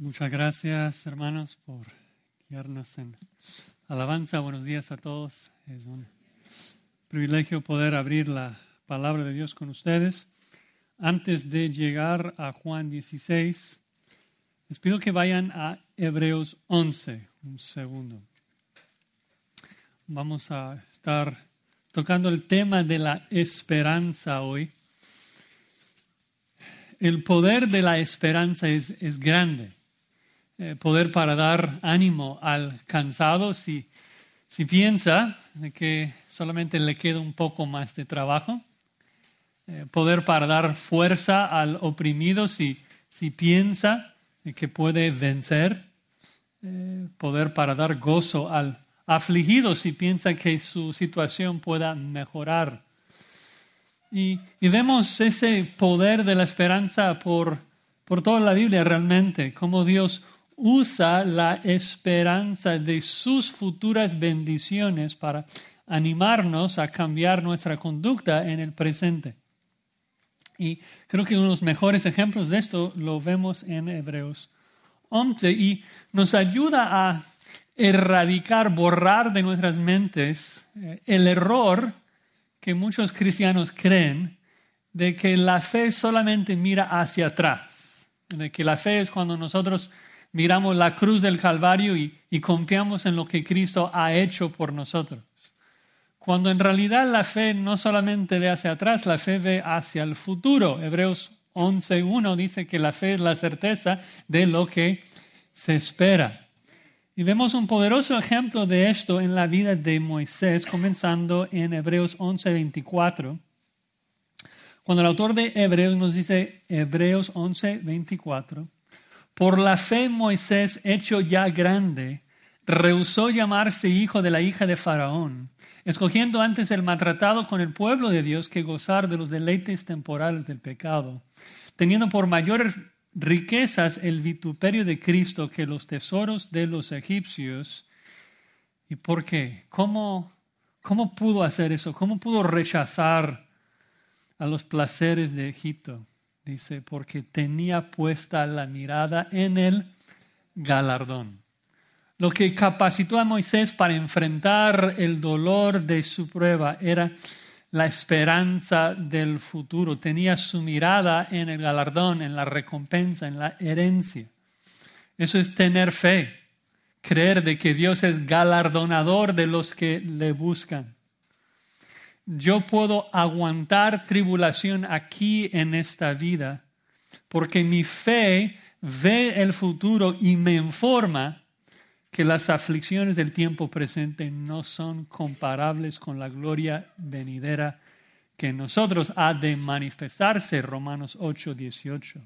Muchas gracias, hermanos, por guiarnos en alabanza. Buenos días a todos. Es un privilegio poder abrir la palabra de Dios con ustedes. Antes de llegar a Juan 16, les pido que vayan a Hebreos 11. Un segundo. Vamos a estar tocando el tema de la esperanza hoy. El poder de la esperanza es, es grande. Eh, poder para dar ánimo al cansado si, si piensa que solamente le queda un poco más de trabajo. Eh, poder para dar fuerza al oprimido si, si piensa que puede vencer. Eh, poder para dar gozo al afligido si piensa que su situación pueda mejorar. Y, y vemos ese poder de la esperanza por, por toda la Biblia realmente, como Dios usa la esperanza de sus futuras bendiciones para animarnos a cambiar nuestra conducta en el presente. Y creo que uno de los mejores ejemplos de esto lo vemos en Hebreos 11 y nos ayuda a erradicar, borrar de nuestras mentes eh, el error que muchos cristianos creen de que la fe solamente mira hacia atrás, de que la fe es cuando nosotros miramos la cruz del Calvario y, confiamos en lo que Cristo ha hecho por nosotros. Cuando en realidad la fe no solamente ve hacia atrás, la fe ve hacia el futuro. Hebreos 11.1 dice que la fe es la certeza de lo que se espera. Y vemos un poderoso ejemplo de esto en la vida de Moisés, comenzando en Hebreos 11.24. Cuando el autor de Hebreos nos dice Hebreos 11.24, por la fe Moisés, hecho ya grande, rehusó llamarse hijo de la hija de Faraón, escogiendo antes el maltratado con el pueblo de Dios que gozar de los deleites temporales del pecado, teniendo por mayores riquezas el vituperio de Cristo que los tesoros de los egipcios. ¿Y por qué? ¿Cómo, cómo pudo hacer eso? ¿Cómo pudo rechazar a los placeres de Egipto? Dice, porque tenía puesta la mirada en el galardón. Lo que capacitó a Moisés para enfrentar el dolor de su prueba era la esperanza del futuro. Tenía su mirada en el galardón, en la recompensa, en la herencia. Eso es tener fe, creer de que Dios es galardonador de los que le buscan yo puedo aguantar tribulación aquí en esta vida porque mi fe ve el futuro y me informa que las aflicciones del tiempo presente no son comparables con la gloria venidera que en nosotros ha de manifestarse, Romanos 8, 18.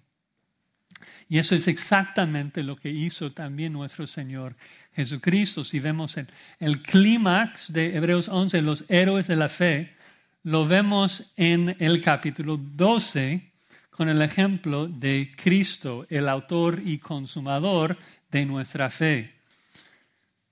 Y eso es exactamente lo que hizo también nuestro Señor Jesucristo. Si vemos el, el clímax de Hebreos 11, los héroes de la fe, lo vemos en el capítulo 12 con el ejemplo de Cristo, el autor y consumador de nuestra fe.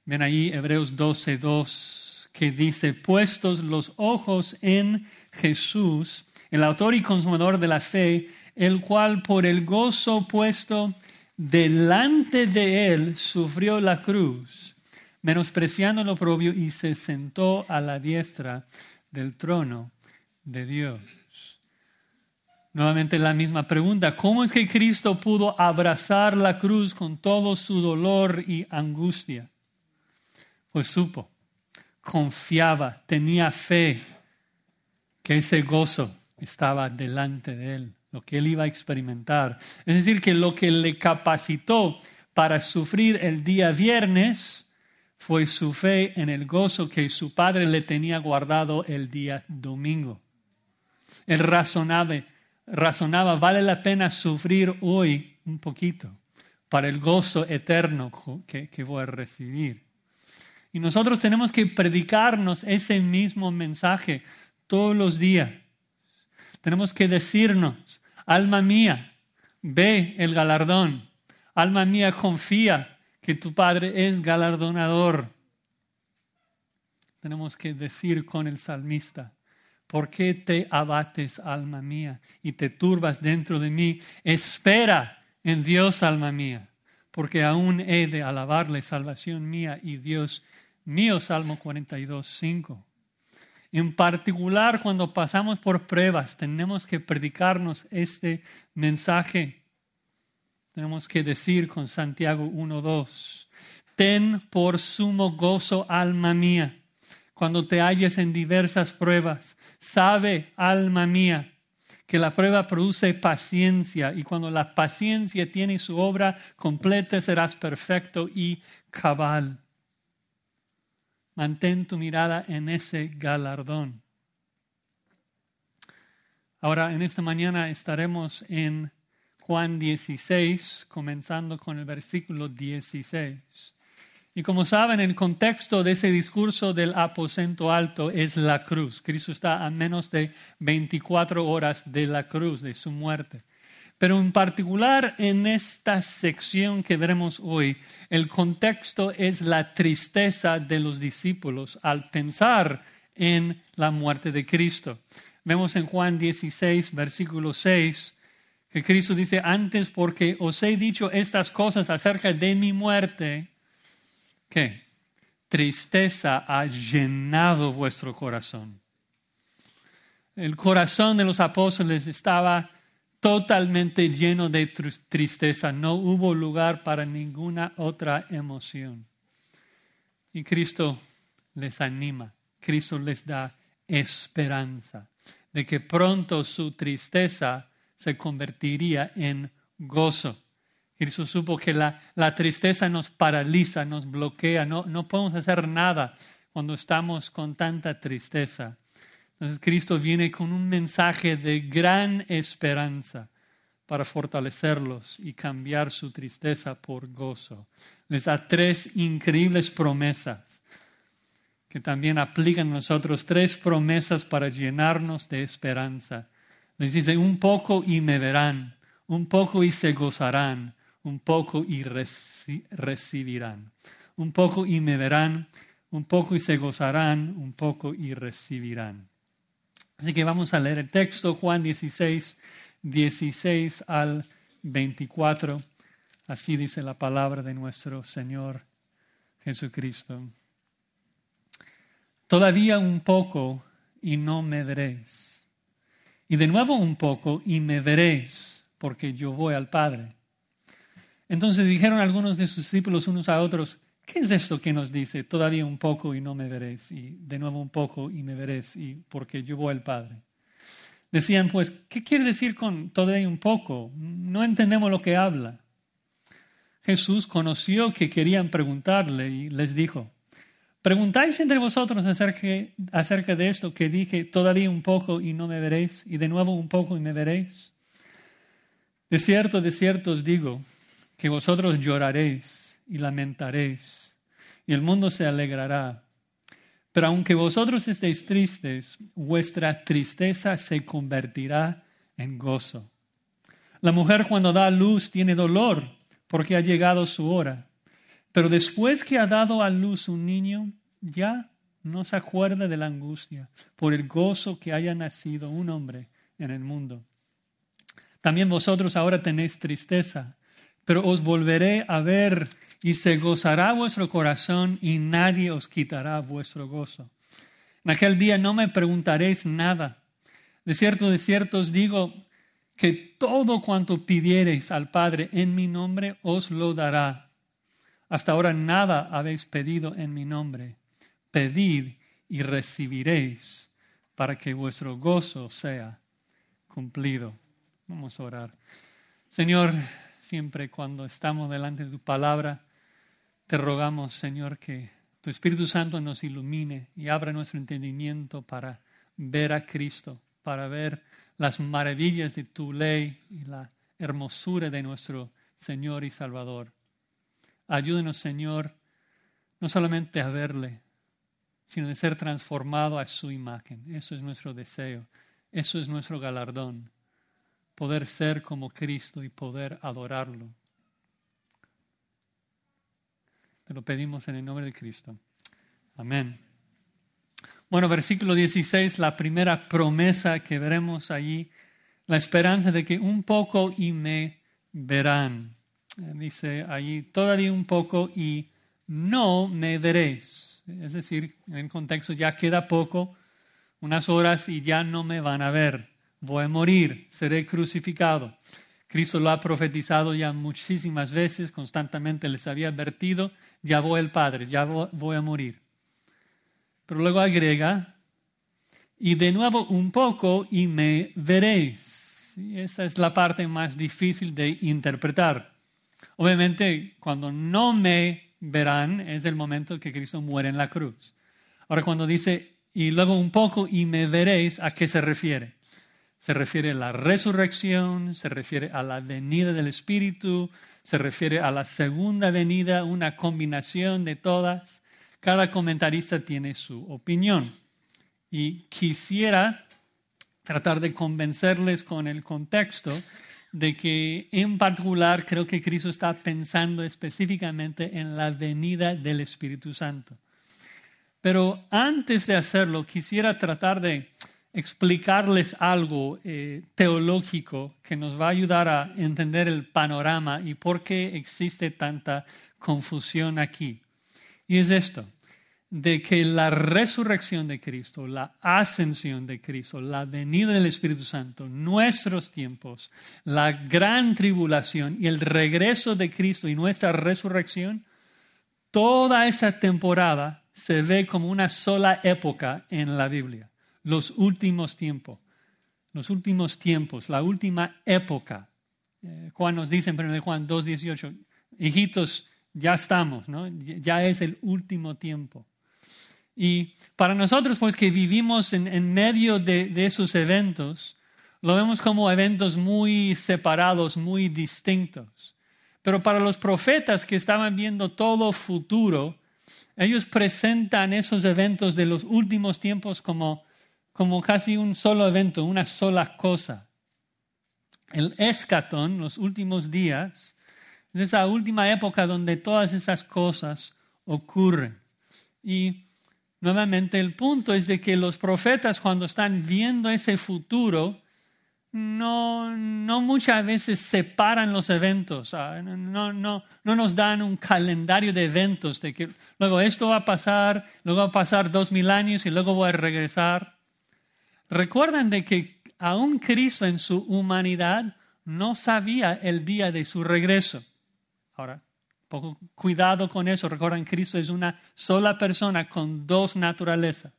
Ven ahí Hebreos 12, 2, que dice, puestos los ojos en Jesús, el autor y consumador de la fe, el cual por el gozo puesto delante de él sufrió la cruz, menospreciando lo propio y se sentó a la diestra del trono de Dios. Nuevamente la misma pregunta, ¿cómo es que Cristo pudo abrazar la cruz con todo su dolor y angustia? Pues supo, confiaba, tenía fe que ese gozo estaba delante de él lo que él iba a experimentar. Es decir, que lo que le capacitó para sufrir el día viernes fue su fe en el gozo que su padre le tenía guardado el día domingo. Él razonaba, razonaba, vale la pena sufrir hoy un poquito para el gozo eterno que, que voy a recibir. Y nosotros tenemos que predicarnos ese mismo mensaje todos los días. Tenemos que decirnos, Alma mía, ve el galardón. Alma mía, confía que tu Padre es galardonador. Tenemos que decir con el salmista, ¿por qué te abates, alma mía, y te turbas dentro de mí? Espera en Dios, alma mía, porque aún he de alabarle, salvación mía y Dios mío. Salmo 42, 5. En particular, cuando pasamos por pruebas, tenemos que predicarnos este mensaje. Tenemos que decir con Santiago 1.2, ten por sumo gozo, alma mía, cuando te halles en diversas pruebas. Sabe, alma mía, que la prueba produce paciencia y cuando la paciencia tiene su obra completa serás perfecto y cabal. Mantén tu mirada en ese galardón. Ahora, en esta mañana estaremos en Juan 16, comenzando con el versículo 16. Y como saben, el contexto de ese discurso del aposento alto es la cruz. Cristo está a menos de 24 horas de la cruz, de su muerte. Pero en particular en esta sección que veremos hoy, el contexto es la tristeza de los discípulos al pensar en la muerte de Cristo. Vemos en Juan 16, versículo 6, que Cristo dice, antes porque os he dicho estas cosas acerca de mi muerte, que tristeza ha llenado vuestro corazón. El corazón de los apóstoles estaba totalmente lleno de tristeza. No hubo lugar para ninguna otra emoción. Y Cristo les anima, Cristo les da esperanza de que pronto su tristeza se convertiría en gozo. Cristo supo que la, la tristeza nos paraliza, nos bloquea, no, no podemos hacer nada cuando estamos con tanta tristeza. Entonces Cristo viene con un mensaje de gran esperanza para fortalecerlos y cambiar su tristeza por gozo. Les da tres increíbles promesas que también aplican nosotros, tres promesas para llenarnos de esperanza. Les dice, un poco y me verán, un poco y se gozarán, un poco y recibirán. Un poco y me verán, un poco y se gozarán, un poco y recibirán. Así que vamos a leer el texto, Juan 16, 16 al 24. Así dice la palabra de nuestro Señor Jesucristo. Todavía un poco y no me veréis. Y de nuevo un poco y me veréis, porque yo voy al Padre. Entonces dijeron algunos de sus discípulos unos a otros, ¿Qué es esto que nos dice? Todavía un poco y no me veréis, y de nuevo un poco y me veréis, y porque yo voy al Padre. Decían, pues, ¿qué quiere decir con todavía un poco? No entendemos lo que habla. Jesús conoció que querían preguntarle y les dijo, ¿preguntáis entre vosotros acerca, de esto que dije, todavía un poco y no me veréis, y de nuevo un poco y me veréis? De cierto, de cierto os digo, que vosotros lloraréis y lamentaréis, y el mundo se alegrará. Pero aunque vosotros estéis tristes, vuestra tristeza se convertirá en gozo. La mujer cuando da luz tiene dolor porque ha llegado su hora. Pero después que ha dado a luz un niño, ya no se acuerda de la angustia por el gozo que haya nacido un hombre en el mundo. También vosotros ahora tenéis tristeza, pero os volveré a ver y se gozará vuestro corazón y nadie os quitará vuestro gozo. En aquel día no me preguntaréis nada. De cierto, de cierto os digo que todo cuanto pidiereis al Padre en mi nombre os lo dará. Hasta ahora nada habéis pedido en mi nombre. Pedid y recibiréis para que vuestro gozo sea cumplido. Vamos a orar. Señor, siempre cuando estamos delante de tu palabra, te rogamos, Señor, que tu Espíritu Santo nos ilumine y abra nuestro entendimiento para ver a Cristo, para ver las maravillas de tu ley y la hermosura de nuestro Señor y Salvador. Ayúdenos, Señor, no solamente a verle, sino de ser transformado a su imagen. Eso es nuestro deseo, eso es nuestro galardón, poder ser como Cristo y poder adorarlo. Te lo pedimos en el nombre de Cristo. Amén. Bueno, versículo 16, la primera promesa que veremos allí, la esperanza de que un poco y me verán. Eh, dice allí, todavía un poco y no me veréis. Es decir, en el contexto ya queda poco, unas horas y ya no me van a ver. Voy a morir, seré crucificado. Cristo lo ha profetizado ya muchísimas veces, constantemente les había advertido, ya voy el Padre, ya voy a morir. Pero luego agrega, y de nuevo un poco y me veréis. esa es la parte más difícil de interpretar. Obviamente, cuando no me verán es el momento que Cristo muere en la cruz. Ahora, cuando dice, y luego un poco y me veréis, ¿a qué se refiere? Se refiere a la resurrección, se refiere a la venida del Espíritu, se refiere a la segunda venida, una combinación de todas. Cada comentarista tiene su opinión. Y quisiera tratar de convencerles con el contexto de que en particular creo que Cristo está pensando específicamente en la venida del Espíritu Santo. Pero antes de hacerlo, quisiera tratar de explicarles algo eh, teológico que nos va a ayudar a entender el panorama y por qué existe tanta confusión aquí. Y es esto, de que la resurrección de Cristo, la ascensión de Cristo, la venida del Espíritu Santo, nuestros tiempos, la gran tribulación y el regreso de Cristo y nuestra resurrección, toda esa temporada se ve como una sola época en la Biblia los últimos tiempos, los últimos tiempos, la última época. Eh, Juan nos dice en 1 Juan 2.18, hijitos, ya estamos, ¿no? ya es el último tiempo. Y para nosotros, pues que vivimos en, medio de, de, esos eventos, lo vemos como eventos muy separados, muy distintos. Pero para los profetas que estaban viendo todo futuro, ellos presentan esos eventos de los últimos tiempos como como casi un solo evento, una sola cosa. El escatón, los últimos días, es esa última época donde todas esas cosas ocurren. Y nuevamente el punto es de que los profetas cuando están viendo ese futuro, no, no muchas veces separan los eventos, ah, no, no, no nos dan un calendario de eventos, de que luego esto va a pasar, luego va a pasar dos mil años y luego voy a regresar. Recuerdan de que aún Cristo en su humanidad no sabía el día de su regreso. Ahora, poco cuidado con eso. Recuerdan, Cristo es una sola persona con dos naturalezas.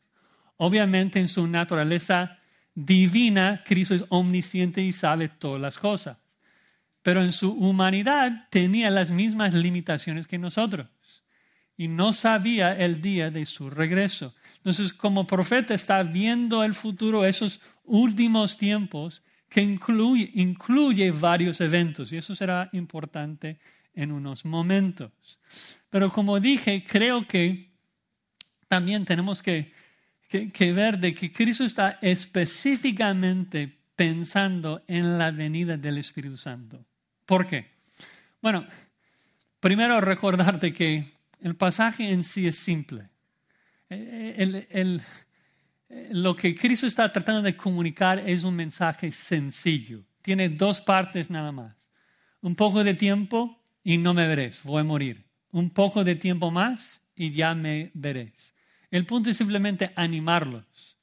Obviamente en su naturaleza divina, Cristo es omnisciente y sabe todas las cosas. Pero en su humanidad tenía las mismas limitaciones que nosotros. Y no sabía el día de su regreso. Entonces, como profeta está viendo el futuro, esos últimos tiempos, que incluye, incluye varios eventos, y eso será importante en unos momentos. Pero como dije, creo que también tenemos que, que, ver de que Cristo está específicamente pensando en la venida del Espíritu Santo. ¿Por qué? Bueno, primero recordarte que el pasaje en sí es simple lo que Cristo está tratando de comunicar es un mensaje sencillo. Tiene dos partes nada más. Un poco de tiempo y no me veréis, voy a morir. Un poco de tiempo más y ya me veréis. El punto es simplemente animarlos.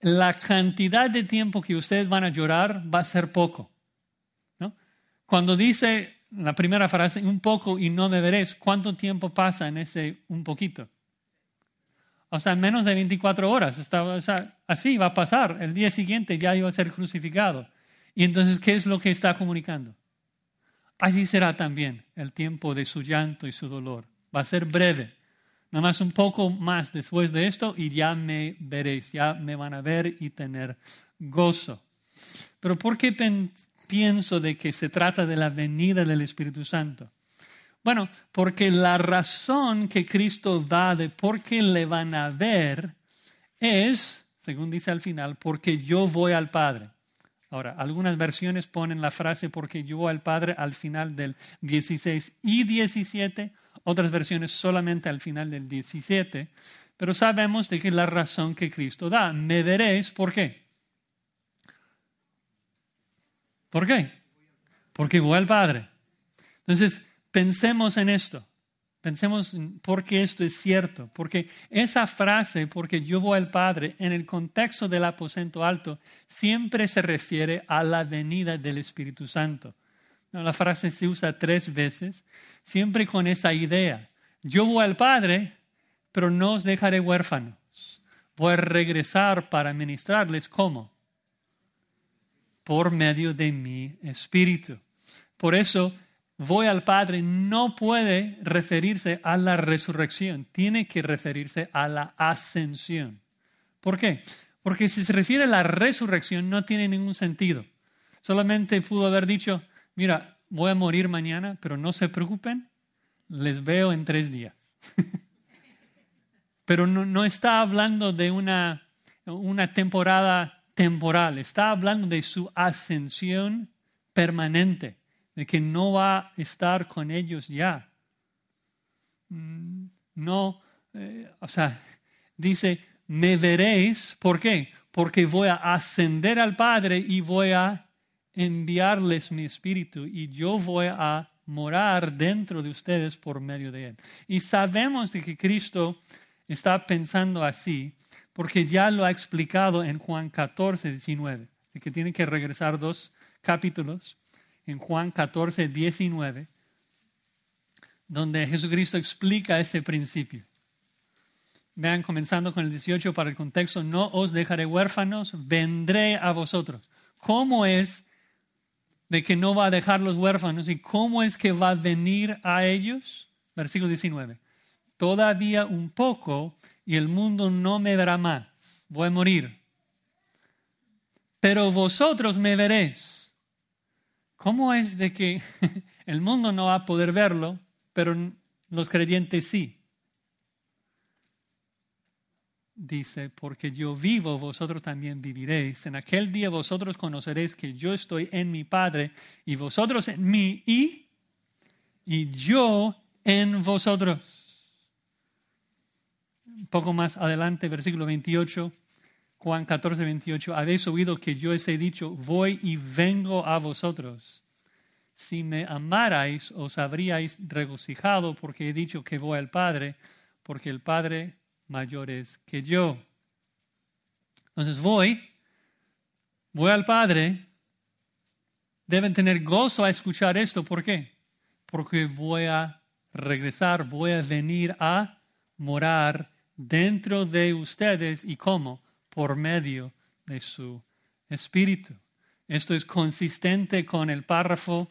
La cantidad de tiempo que ustedes van a llorar va a ser poco. Cuando dice la primera frase, un poco y no me veréis, ¿cuánto tiempo pasa en ese un poquito? O sea, en menos de 24 horas. Estaba, así va a pasar. El día siguiente ya iba a ser crucificado. Y entonces, ¿qué es lo que está comunicando? Así será también el tiempo de su llanto y su dolor. Va a ser breve. Nada más un poco más después de esto y ya me veréis, ya me van a ver y tener gozo. Pero ¿por qué pienso de que se trata de la venida del Espíritu Santo? Bueno, porque la razón que Cristo da de por qué le van a ver es, según dice al final, porque yo voy al Padre. Ahora, algunas versiones ponen la frase porque yo voy al Padre al final del 16 y 17, otras versiones solamente al final del 17, pero sabemos de que la razón que Cristo da. Me veréis, ¿por qué? ¿Por qué? Porque voy al Padre. Entonces, pensemos en esto. Pensemos por qué esto es cierto. Porque esa frase, porque yo voy al Padre, en el contexto del aposento alto, siempre se refiere a la venida del Espíritu Santo. La frase se usa tres veces, siempre con esa idea. Yo voy al Padre, pero no os dejaré huérfanos. Voy a regresar para ministrarles cómo? Por medio de mi Espíritu. Por eso voy al Padre no puede referirse a la resurrección, tiene que referirse a la ascensión. ¿Por qué? Porque si se refiere a la resurrección no tiene ningún sentido. Solamente pudo haber dicho, mira, voy a morir mañana, pero no se preocupen, les veo en tres días. pero no, está hablando de una, temporada temporal, está hablando de su ascensión permanente de que no va a estar con ellos ya. Mm, no, eh, o sea, dice, me veréis, ¿por qué? Porque voy a ascender al Padre y voy a enviarles mi espíritu y yo voy a morar dentro de ustedes por medio de él. Y sabemos de que Cristo está pensando así porque ya lo ha explicado en Juan 14, 19. Así que tiene que regresar dos capítulos en Juan 14, 19, donde Jesucristo explica este principio. Vean, comenzando con el 18 para el contexto, no os dejaré huérfanos, vendré a vosotros. ¿Cómo es de que no va a dejar los huérfanos y cómo es que va a venir a ellos? Versículo 19. Todavía un poco y el mundo no me verá más. Voy a morir. Pero vosotros me veréis ¿Cómo es de que el mundo no va a poder verlo, pero los creyentes sí? Dice, porque yo vivo, vosotros también viviréis. En aquel día vosotros conoceréis que yo estoy en mi Padre y vosotros en mí y, yo en vosotros. Un poco más adelante, versículo 28. Juan 14, 28, habéis oído que yo os he dicho, voy y vengo a vosotros. Si me amarais, os habríais regocijado porque he dicho que voy al Padre, porque el Padre mayor es que yo. Entonces voy, voy al Padre. Deben tener gozo a escuchar esto. ¿Por qué? Porque voy a regresar, voy a venir a morar dentro de ustedes. ¿Y cómo? Por medio de su Espíritu. Esto es consistente con el párrafo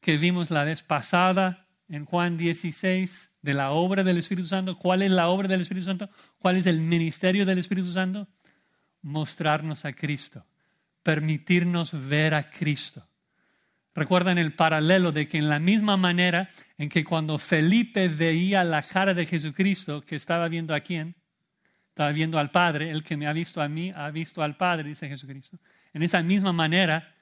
que vimos la vez pasada en Juan 16 de la obra del Espíritu Santo. ¿Cuál es la obra del Espíritu Santo? ¿Cuál es el ministerio del Espíritu Santo? Mostrarnos a Cristo, permitirnos ver a Cristo. Recuerdan el paralelo de que en la misma manera en que cuando Felipe veía la cara de Jesucristo, que estaba viendo a quién, estaba viendo al Padre, el que me ha visto a mí ha visto al Padre, dice Jesucristo. En esa misma manera,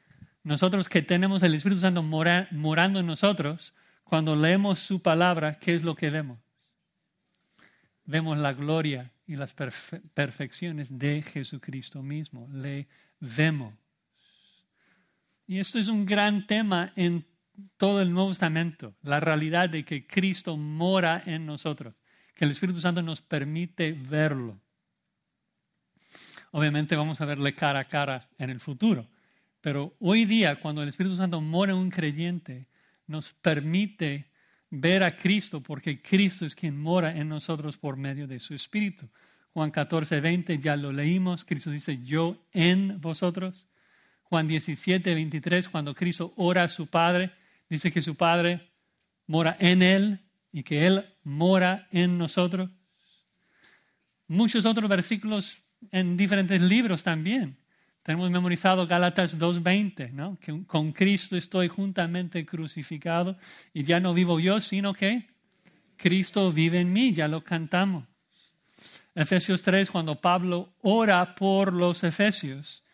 nosotros que tenemos el Espíritu Santo morando en nosotros, cuando leemos su palabra, ¿qué es lo que vemos? Vemos la gloria y las perfecciones de Jesucristo mismo. Le vemos. Y esto es un gran tema en todo el Nuevo Testamento, la realidad de que Cristo mora en nosotros, que el Espíritu Santo nos permite verlo. Obviamente vamos a verle cara a cara en el futuro. Pero hoy día, cuando el Espíritu Santo mora en un creyente, nos permite ver a Cristo porque Cristo es quien mora en nosotros por medio de su Espíritu. Juan 14, 20 ya lo leímos. Cristo dice, yo en vosotros. Juan 17, 23, cuando Cristo ora a su Padre, dice que su Padre mora en Él y que Él mora en nosotros. Muchos otros versículos en diferentes libros también. Tenemos memorizado Gálatas 2.20, ¿no? que con Cristo estoy juntamente crucificado y ya no vivo yo, sino que Cristo vive en mí, ya lo cantamos. Efesios 3, cuando Pablo ora por los efesios,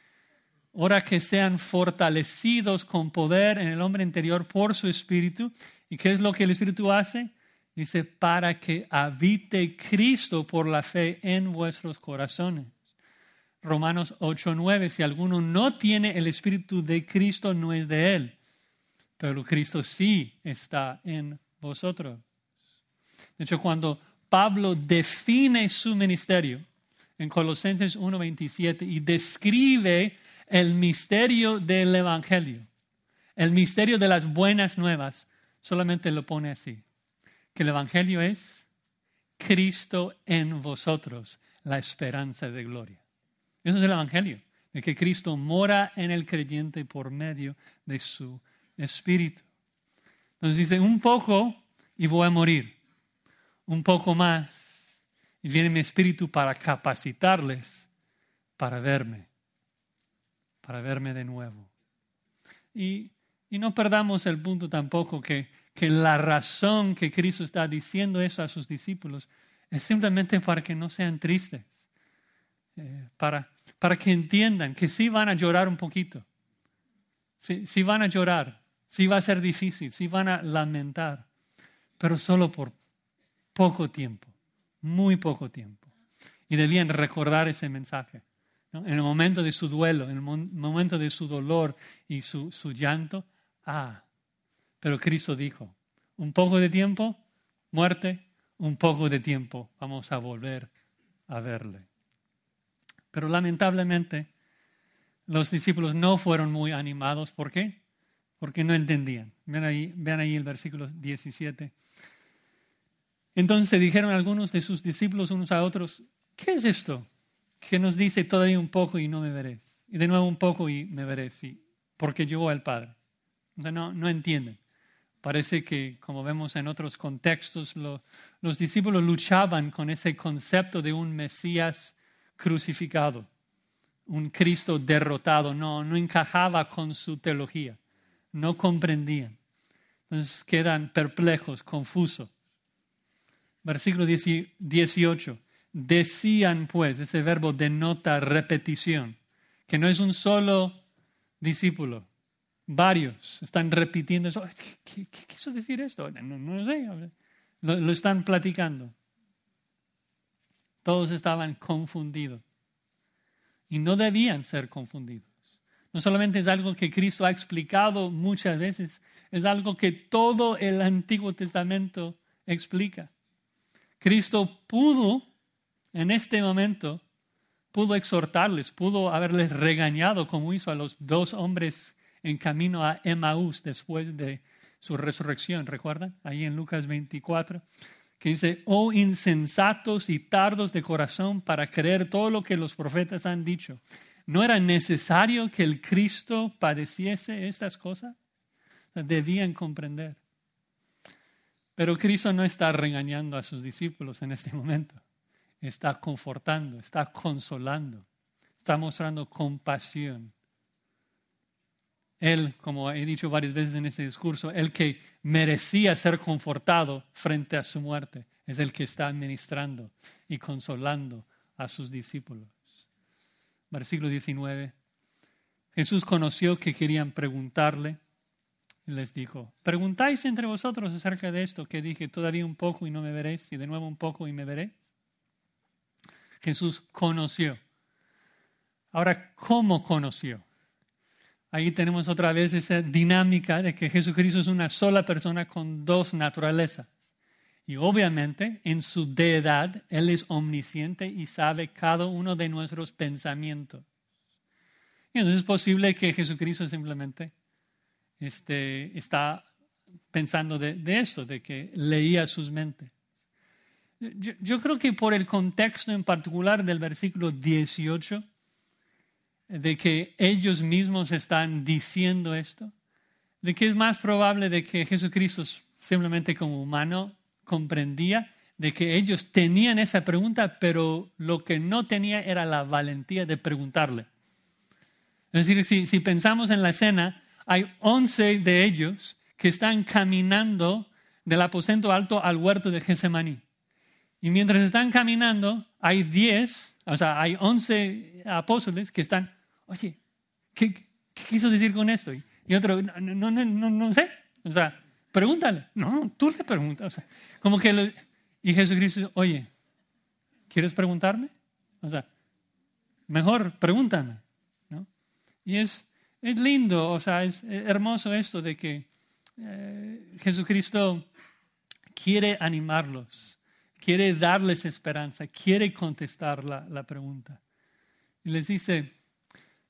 ora que sean fortalecidos con poder en el hombre interior por su espíritu. ¿Y qué es lo que el espíritu hace? Dice, para que habite Cristo por la fe en vuestros corazones. Romanos 8:9, si alguno no tiene el Espíritu de Cristo, no es de él. pero Cristo sí está en vosotros. De hecho, cuando Pablo define su ministerio en Colosenses 1.27 y describe el misterio del Evangelio, el misterio de las buenas nuevas, solamente lo pone así, que el Evangelio es Cristo en vosotros, la esperanza de gloria. Eso es el Evangelio, de que Cristo mora en el creyente por medio de su Espíritu. Entonces dice, un poco y voy a morir, un poco más y viene mi Espíritu para capacitarles para verme, para verme de nuevo. Y, y no perdamos el punto tampoco que, que la razón que Cristo está diciendo eso a sus discípulos es simplemente para que no sean tristes, eh, para, para que entiendan que sí van a llorar un poquito, sí, sí van a llorar, sí va a ser difícil, sí van a lamentar, pero solo por poco tiempo, muy poco tiempo. Y debían recordar ese mensaje. En el momento de su duelo, en el momento de su dolor y su, su llanto, ah, pero Cristo dijo, un poco de tiempo, muerte, un poco de tiempo, vamos a volver a verle. Pero lamentablemente los discípulos no fueron muy animados. ¿Por qué? Porque no entendían. Vean ahí, vean ahí el versículo 17. Entonces dijeron algunos de sus discípulos unos a otros, ¿qué es esto? Que nos dice todavía un poco y no me veréis. Y de nuevo un poco y me veréis, sí, porque yo voy al Padre. no, no entienden. Parece que, como vemos en otros contextos, los discípulos luchaban con ese concepto de un Mesías crucificado, un Cristo derrotado. No, no encajaba con su teología, no comprendían. Entonces quedan perplejos, confusos. Versículo 18. Decían pues, ese verbo denota repetición, que no es un solo discípulo, Varios están repitiendo eso. ¿Qué, quiso decir esto? No, no sé. Lo, lo están platicando. Todos estaban confundidos. Y no debían ser confundidos. No solamente es algo que Cristo ha explicado muchas veces, es algo que todo el Antiguo Testamento explica. Cristo pudo, en este momento, pudo exhortarles, pudo haberles regañado como hizo a los dos hombres en camino a Emmaús después de su resurrección, ¿recuerdan? Ahí en Lucas 24, que dice, oh insensatos y tardos de corazón para creer todo lo que los profetas han dicho. ¿No era necesario que el Cristo padeciese estas cosas? Debían comprender. Pero Cristo no está regañando a sus discípulos en este momento. Está confortando, está consolando, está mostrando compasión él, como he dicho varias veces en este discurso, el que merecía ser confortado frente a su muerte, es el que está administrando y consolando a sus discípulos. Versículo 19. Jesús conoció que querían preguntarle y les dijo, preguntáis entre vosotros acerca de esto que dije, todavía un poco y no me veréis, y de nuevo un poco y me veréis. Jesús conoció. Ahora, ¿cómo conoció? Ahí tenemos otra vez esa dinámica de que Jesucristo es una sola persona con dos naturalezas. Y obviamente en su deidad Él es omnisciente y sabe cada uno de nuestros pensamientos. Y entonces es posible que Jesucristo simplemente este, está pensando de, esto, de que leía sus mentes. Yo, yo creo que por el contexto en particular del versículo 18, de que ellos mismos están diciendo esto, de que es más probable de que Jesucristo simplemente como humano comprendía de que ellos tenían esa pregunta, pero lo que no tenía era la valentía de preguntarle. Es decir, si, si pensamos en la escena, hay once de ellos que están caminando del aposento alto al huerto de Getsemaní. Y mientras están caminando, hay diez, o sea, hay once apóstoles que están oye, ¿qué, quiso decir con esto? Y otro, no, no, no, no, sé. O sea, pregúntale. No, tú le preguntas. O sea, como que, y Jesucristo, oye, ¿quieres preguntarme? O sea, mejor pregúntame. ¿no? Y es, es lindo, o sea, es hermoso esto de que eh, Jesucristo quiere animarlos, quiere darles esperanza, quiere contestar la, la pregunta. Y les dice,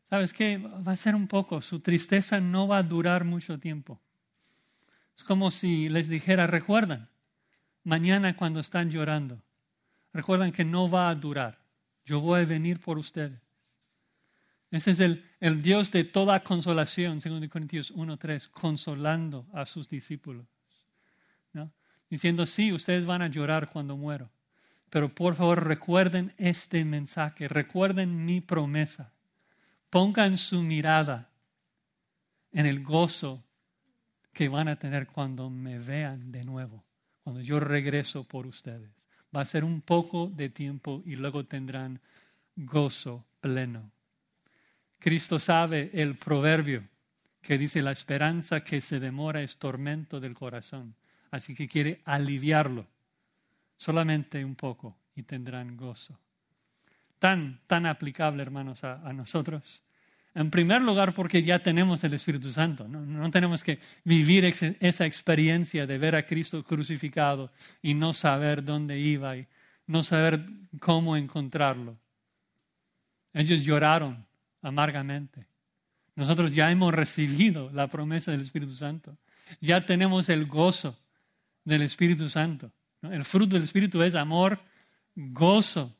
¿sabes qué? Va a ser un poco, su tristeza no va a durar mucho tiempo. Es como si les dijera, recuerdan, mañana cuando están llorando, recuerdan que no va a durar. Yo voy a venir por ustedes. Ese es el, el Dios de toda consolación, según Corintios 1.3, consolando a sus discípulos. ¿no? Diciendo, sí, ustedes van a llorar cuando muero, pero por favor recuerden este mensaje, recuerden mi promesa. Pongan su mirada en el gozo que van a tener cuando me vean de nuevo, cuando yo regreso por ustedes. Va a ser un poco de tiempo y luego tendrán gozo pleno. Cristo sabe el proverbio que dice la esperanza que se demora es tormento del corazón. Así que quiere aliviarlo solamente un poco y tendrán gozo. Tan, tan aplicable, hermanos, a, nosotros. En primer lugar, porque ya tenemos el Espíritu Santo. No, tenemos que vivir esa experiencia de ver a Cristo crucificado y no saber dónde iba y no saber cómo encontrarlo. Ellos lloraron amargamente. Nosotros ya hemos recibido la promesa del Espíritu Santo. Ya tenemos el gozo del Espíritu Santo. El fruto del Espíritu es amor, gozo.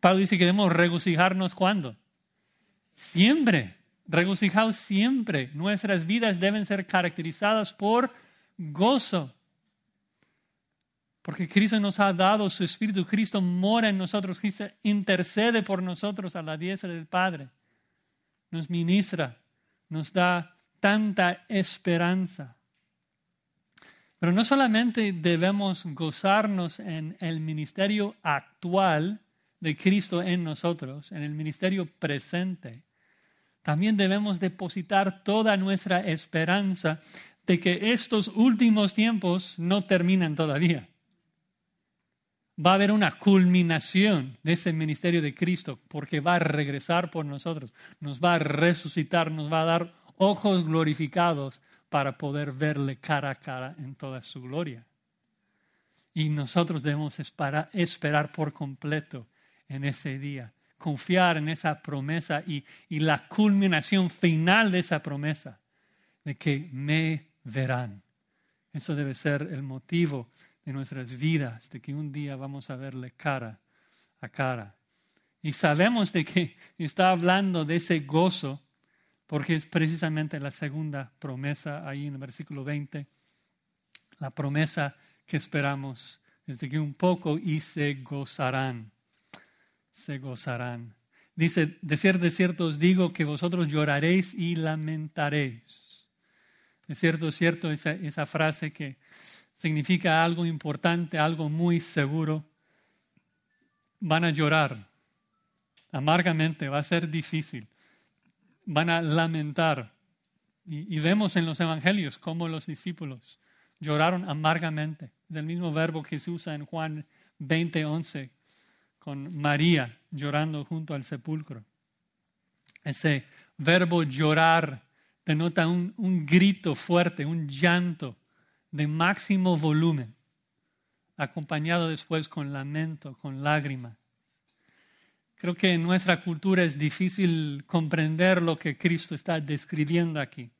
Pablo dice que debemos regocijarnos cuando. Siempre. Regocijados siempre. Nuestras vidas deben ser caracterizadas por gozo. Porque Cristo nos ha dado su Espíritu, Cristo mora en nosotros, Cristo intercede por nosotros a la diestra del Padre. Nos ministra, nos da tanta esperanza. Pero no solamente debemos gozarnos en el ministerio actual de Cristo en nosotros, en el ministerio presente, también debemos depositar toda nuestra esperanza de que estos últimos tiempos no terminan todavía va a haber una culminación de ese ministerio de Cristo porque va a regresar por nosotros, nos va a resucitar, nos va a dar ojos glorificados para poder verle cara a cara en toda su gloria. Y nosotros debemos esperar, por completo en ese día, confiar en esa promesa y, y la culminación final de esa promesa, de que me verán. Eso debe ser el motivo de nuestras vidas, de que un día vamos a verle cara a cara. Y sabemos de que está hablando de ese gozo, porque es precisamente la segunda promesa ahí en el versículo 20. La promesa que esperamos es de que un poco y se gozarán, se gozarán. Dice, de cierto, de cierto os digo que vosotros lloraréis y lamentaréis. De cierto, cierto, esa, esa frase que significa algo importante, algo muy seguro. Van a llorar amargamente, va a ser difícil. Van a lamentar. Y, vemos en los evangelios cómo los discípulos lloraron amargamente. Es el mismo verbo que se usa en Juan 20:11 con María llorando junto al sepulcro. Ese verbo llorar denota un grito fuerte, un llanto de máximo volumen, acompañado después con lamento, con lágrima. Creo que en nuestra cultura es difícil comprender lo que Cristo está describiendo aquí.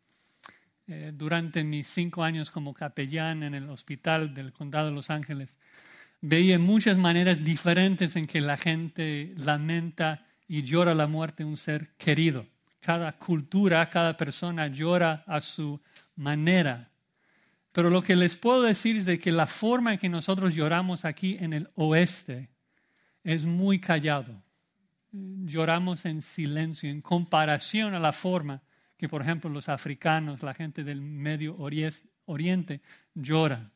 Eh, durante mis cinco años como capellán en el hospital del condado de Los Ángeles, veía muchas maneras diferentes en que la gente lamenta y llora la muerte de un ser querido. Cada cultura, cada persona llora a su manera. Pero lo que les puedo decir es de que la forma en que nosotros lloramos aquí en el oeste es muy callado. Lloramos en silencio en comparación a la forma que, por ejemplo, los africanos, la gente del Medio Oriente, lloran.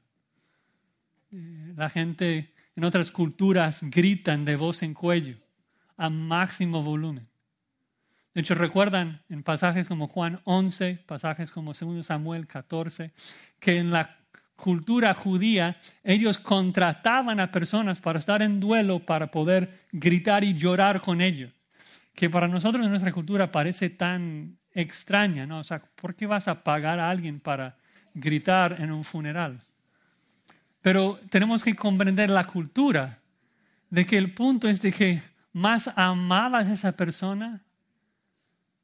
La gente en otras culturas gritan de voz en cuello a máximo volumen. De hecho, recuerdan en pasajes como Juan 11, pasajes como 2 Samuel 14, que en la cultura judía ellos contrataban a personas para estar en duelo, para poder gritar y llorar con ellos, que para nosotros en nuestra cultura parece tan extraña, ¿no? O sea, ¿por qué vas a pagar a alguien para gritar en un funeral. Pero tenemos que comprender la cultura de que el punto es de que más amabas a esa persona,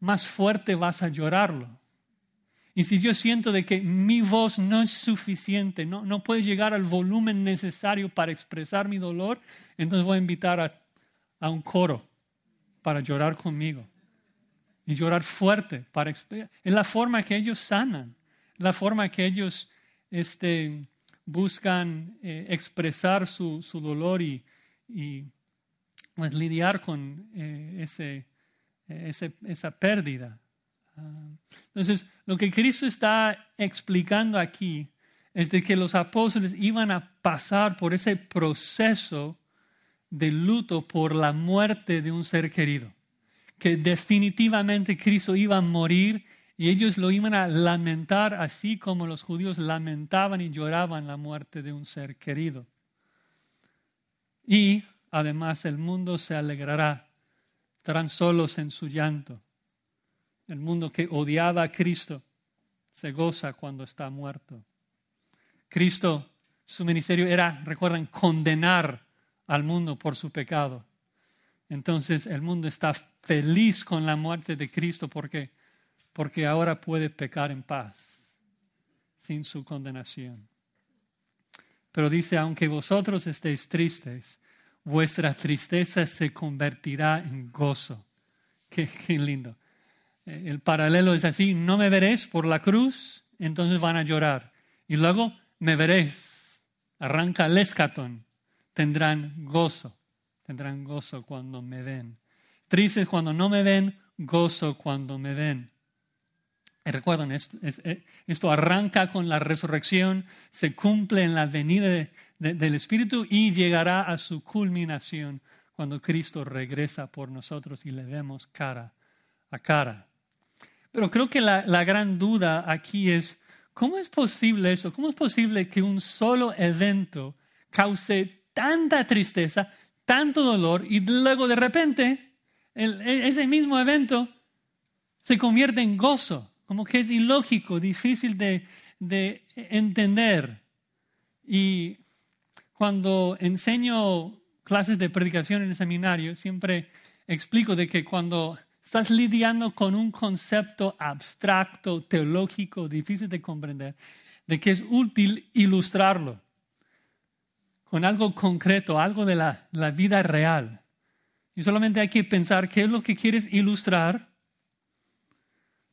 más fuerte vas a llorarlo. Y si yo siento de que mi voz no es suficiente, no, no puede llegar al volumen necesario para expresar mi dolor, entonces voy a invitar a, a un coro para llorar conmigo. Y llorar fuerte. Para, es la forma que ellos sanan, la forma que ellos este, buscan eh, expresar su, su, dolor y, y pues, lidiar con eh, ese, ese, esa pérdida. Ah, entonces, lo que Cristo está explicando aquí es de que los apóstoles iban a pasar por ese proceso de luto por la muerte de un ser querido, que definitivamente Cristo iba a morir y ellos lo iban a lamentar así como los judíos lamentaban y lloraban la muerte de un ser querido. Y además el mundo se alegrará, estarán solos en su llanto. El mundo que odiaba a Cristo se goza cuando está muerto. Cristo, su ministerio era, recuerden, condenar al mundo por su pecado. Entonces el mundo está feliz con la muerte de Cristo porque, porque ahora puede pecar en paz, sin su condenación. Pero dice, aunque vosotros estéis tristes, vuestra tristeza se convertirá en gozo. Qué, qué lindo. Eh, el paralelo es así, no me veréis por la cruz, entonces van a llorar. Y luego me veréis, arranca el escatón, tendrán gozo, tendrán gozo cuando me ven. Tristes cuando no me ven, gozo cuando me ven. Y recuerden, esto, eh, esto, arranca con la resurrección, se cumple en la venida del Espíritu y llegará a su culminación cuando Cristo regresa por nosotros y le vemos cara a cara. Pero creo que la, la gran duda aquí es, ¿cómo es posible eso? ¿Cómo es posible que un solo evento cause tanta tristeza, tanto dolor y luego de repente e, ese mismo evento se convierte en gozo, como que es ilógico, difícil de, de entender. Y cuando enseño clases de predicación en el seminario, siempre explico de que cuando estás lidiando con un concepto abstracto, teológico, difícil de comprender, de que es útil ilustrarlo con algo concreto, algo de la, la vida real. Y solamente hay que pensar qué es lo que quieres ilustrar.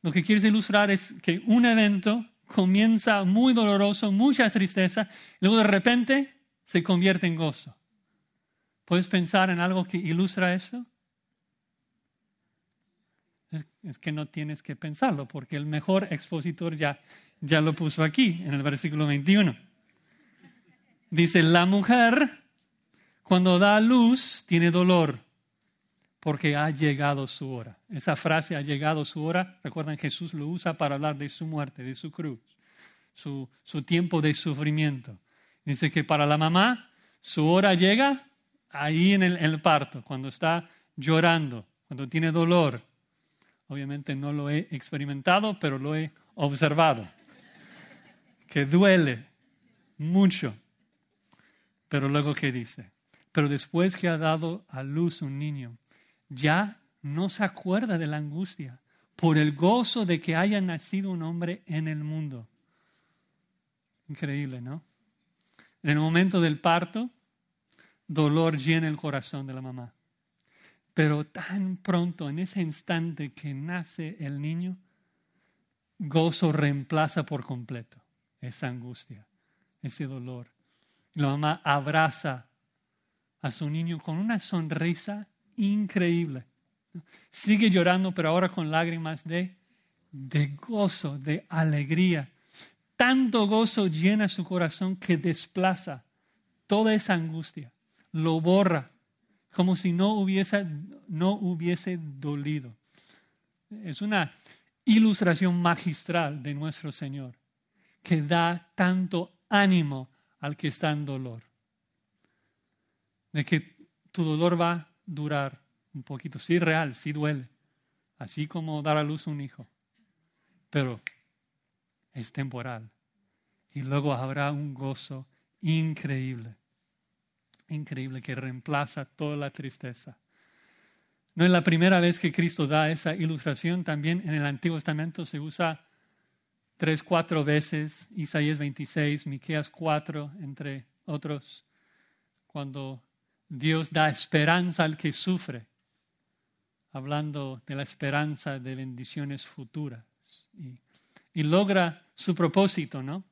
Lo que quieres ilustrar es que un evento comienza muy doloroso, mucha tristeza, y luego de repente se convierte en gozo. ¿Puedes pensar en algo que ilustra esto? Es, que no tienes que pensarlo, porque el mejor expositor ya, ya lo puso aquí, en el versículo 21. Dice, la mujer cuando da luz tiene dolor porque ha llegado su hora. Esa frase ha llegado su hora, recuerdan Jesús lo usa para hablar de su muerte, de su cruz, su, su tiempo de sufrimiento. Dice que para la mamá su hora llega ahí en el, en el parto, cuando está llorando, cuando tiene dolor. Obviamente no lo he experimentado, pero lo he observado. Que duele mucho. Pero luego, ¿qué dice? Pero después que ha dado a luz un niño, ya no se acuerda de la angustia por el gozo de que haya nacido un hombre en el mundo. Increíble, ¿no? En el momento del parto, dolor llena el corazón de la mamá. Pero tan pronto, en ese instante que nace el niño, gozo reemplaza por completo esa angustia, ese dolor. La mamá abraza a su niño con una sonrisa increíble. Sigue llorando, pero ahora con lágrimas de, de gozo, de alegría. Tanto gozo llena su corazón que desplaza toda esa angustia, lo borra, como si no hubiese, no hubiese dolido. Es una ilustración magistral de nuestro Señor, que da tanto ánimo al que está en dolor. De que tu dolor va durar un poquito. Sí, real, sí duele. Así como dar a luz un hijo. Pero es temporal. y luego habrá un gozo increíble, increíble que reemplaza toda la tristeza. No es la primera vez que Cristo da esa ilustración, también en el Antiguo Testamento se usa tres, cuatro veces, Isaías 26, Miqueas 4, entre otros, cuando Dios da esperanza al que sufre, hablando de la esperanza de bendiciones futuras. Y, logra su propósito, ¿no?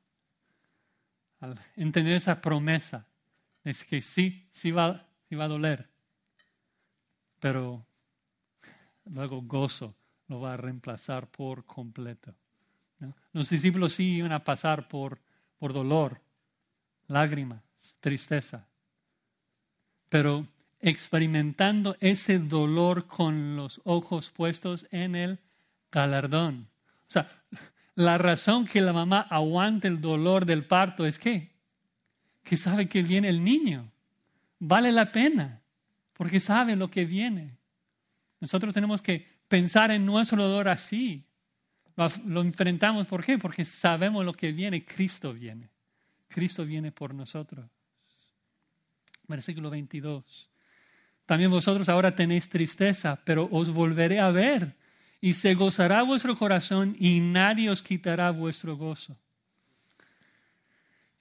Al entender esa promesa, es que sí, sí va, sí va a doler, pero luego gozo lo va a reemplazar por completo. Los discípulos sí iban a pasar por, por dolor, lágrimas, tristeza, pero experimentando ese dolor con los ojos puestos en el galardón. O sea, la razón que la mamá aguante el dolor del parto es que, que sabe que viene el niño. Vale la pena, porque sabe lo que viene. Nosotros tenemos que pensar en nuestro dolor así. Lo, enfrentamos, ¿por qué? Porque sabemos lo que viene, Cristo viene. Cristo viene por nosotros. Versículo 22. También vosotros ahora tenéis tristeza, pero os volveré a ver y se gozará vuestro corazón y nadie os quitará vuestro gozo.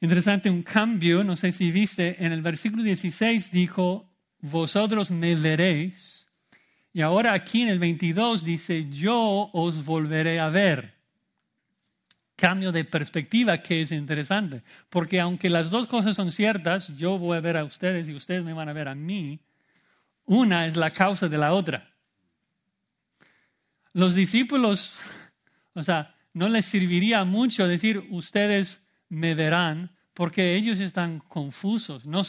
Interesante, un cambio, no sé si viste, en el versículo 16 dijo, vosotros me veréis y ahora aquí en el 22 dice, yo os volveré a ver. Cambio de perspectiva que es interesante, porque aunque las dos cosas son ciertas, yo voy a ver a ustedes y ustedes me van a ver a mí, una es la causa de la otra. Los discípulos, o sea, no les serviría mucho decir, ustedes me verán, porque ellos están confusos. No,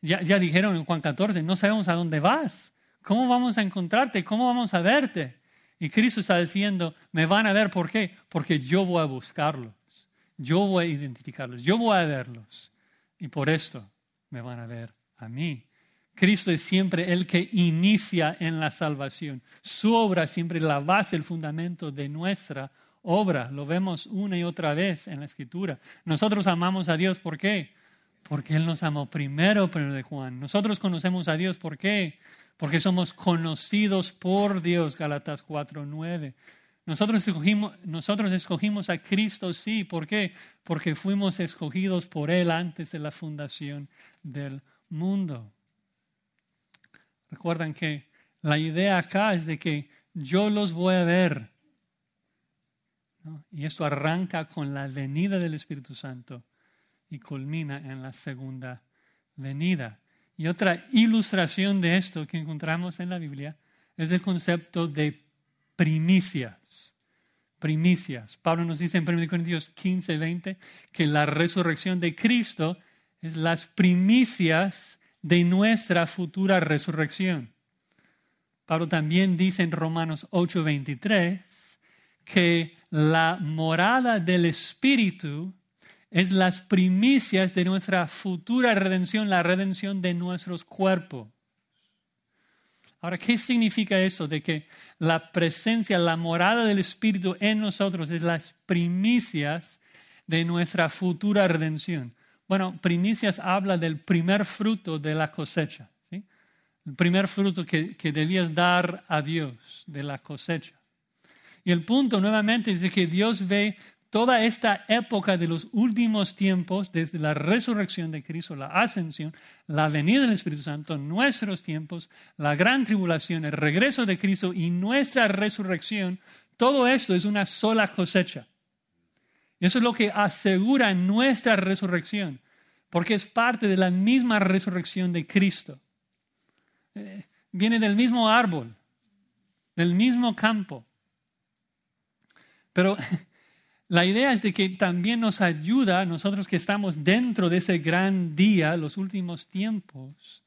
ya, ya dijeron en Juan 14, no sabemos a dónde vas. ¿Cómo vamos a encontrarte? ¿Cómo vamos a verte? Y Cristo está diciendo, me van a ver, ¿por qué? Porque yo voy a buscarlos, yo voy a identificarlos, yo voy a verlos. Y por esto me van a ver a mí. Cristo es siempre el que inicia en la salvación. Su obra siempre es la base, el fundamento de nuestra obra. Lo vemos una y otra vez en la Escritura. Nosotros amamos a Dios, ¿por qué? Porque Él nos amó primero, pero de Juan. Nosotros conocemos a Dios, ¿por qué? Porque somos conocidos por Dios, Galatas 4:9. Nosotros escogimos, nosotros escogimos a Cristo, sí, ¿por qué? Porque fuimos escogidos por Él antes de la fundación del mundo. Recuerdan que la idea acá es de que yo los voy a ver. Y esto arranca con la venida del Espíritu Santo y culmina en la segunda venida. Y otra ilustración de esto que encontramos en la Biblia es el concepto de primicias. Primicias. Pablo nos dice en 1 Corintios 15, 20 que la resurrección de Cristo es las primicias de nuestra futura resurrección. Pablo también dice en Romanos 8, 23 que la morada del Espíritu es las primicias de nuestra futura redención, la redención de nuestros cuerpos. Ahora, ¿qué significa eso de que la presencia, la morada del Espíritu en nosotros es las primicias de nuestra futura redención? Bueno, primicias habla del primer fruto de la cosecha. El primer fruto que, que debías dar a Dios de la cosecha. Y el punto nuevamente es de que Dios ve toda esta época de los últimos tiempos, desde la resurrección de Cristo, la ascensión, la venida del Espíritu Santo, nuestros tiempos, la gran tribulación, el regreso de Cristo y nuestra resurrección, todo esto es una sola cosecha. Eso es lo que asegura nuestra resurrección, porque es parte de la misma resurrección de Cristo. Eh, viene del mismo árbol, del mismo campo. Pero la idea es de que también nos ayuda, nosotros que estamos dentro de ese gran día, los últimos tiempos,